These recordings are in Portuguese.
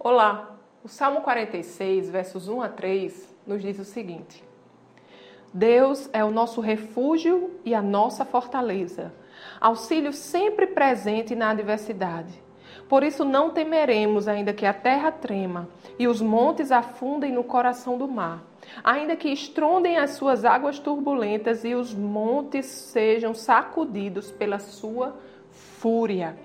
Olá! O Salmo 46, versos 1 a 3, nos diz o seguinte: Deus é o nosso refúgio e a nossa fortaleza, auxílio sempre presente na adversidade. Por isso não temeremos, ainda que a terra trema e os montes afundem no coração do mar, ainda que estrondem as suas águas turbulentas e os montes sejam sacudidos pela sua fúria.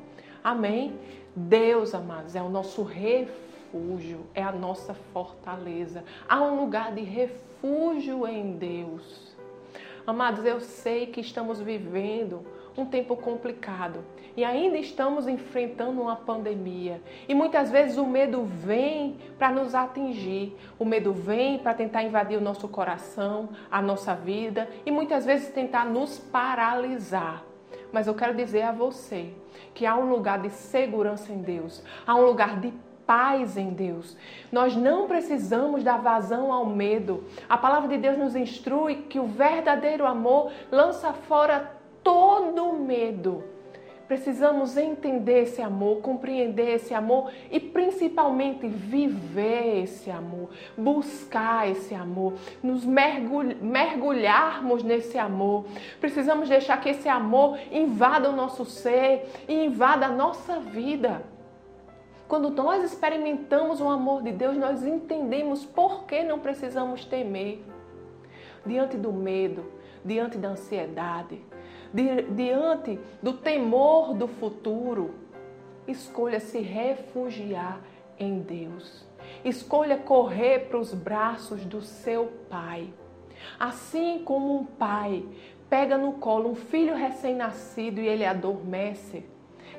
Amém? Deus, amados, é o nosso refúgio, é a nossa fortaleza. Há um lugar de refúgio em Deus. Amados, eu sei que estamos vivendo um tempo complicado e ainda estamos enfrentando uma pandemia. E muitas vezes o medo vem para nos atingir, o medo vem para tentar invadir o nosso coração, a nossa vida e muitas vezes tentar nos paralisar. Mas eu quero dizer a você que há um lugar de segurança em Deus, há um lugar de paz em Deus. Nós não precisamos dar vazão ao medo. A palavra de Deus nos instrui que o verdadeiro amor lança fora todo medo. Precisamos entender esse amor, compreender esse amor e principalmente viver esse amor, buscar esse amor, nos mergulharmos nesse amor. Precisamos deixar que esse amor invada o nosso ser e invada a nossa vida. Quando nós experimentamos o amor de Deus, nós entendemos por que não precisamos temer diante do medo, diante da ansiedade, diante do temor do futuro, escolha se refugiar em Deus. Escolha correr para os braços do seu pai. Assim como um pai pega no colo um filho recém-nascido e ele adormece,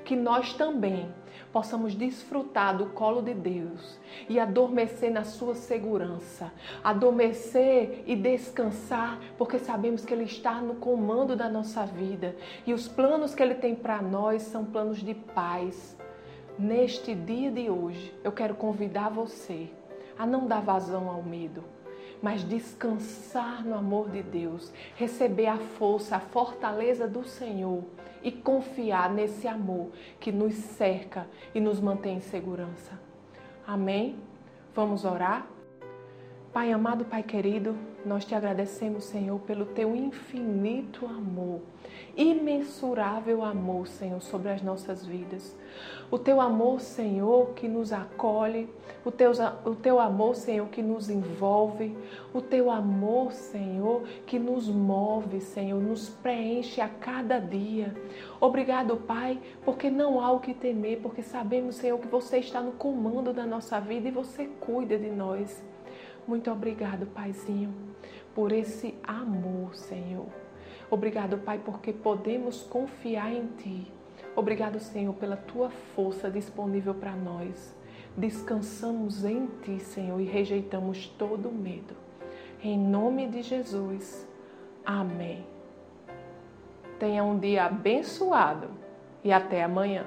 que nós também possamos desfrutar do colo de Deus e adormecer na sua segurança, adormecer e descansar, porque sabemos que Ele está no comando da nossa vida e os planos que Ele tem para nós são planos de paz. Neste dia de hoje, eu quero convidar você a não dar vazão ao medo, mas descansar no amor de Deus, receber a força, a fortaleza do Senhor e confiar nesse amor que nos cerca e nos mantém em segurança. Amém? Vamos orar? Pai amado, Pai querido, nós te agradecemos, Senhor, pelo teu infinito amor, imensurável amor, Senhor, sobre as nossas vidas. O teu amor, Senhor, que nos acolhe, o teu, o teu amor, Senhor, que nos envolve, o teu amor, Senhor, que nos move, Senhor, nos preenche a cada dia. Obrigado, Pai, porque não há o que temer, porque sabemos, Senhor, que você está no comando da nossa vida e você cuida de nós. Muito obrigado, Paizinho, por esse amor, Senhor. Obrigado, Pai, porque podemos confiar em Ti. Obrigado, Senhor, pela Tua força disponível para nós. Descansamos em Ti, Senhor, e rejeitamos todo medo. Em nome de Jesus. Amém. Tenha um dia abençoado e até amanhã.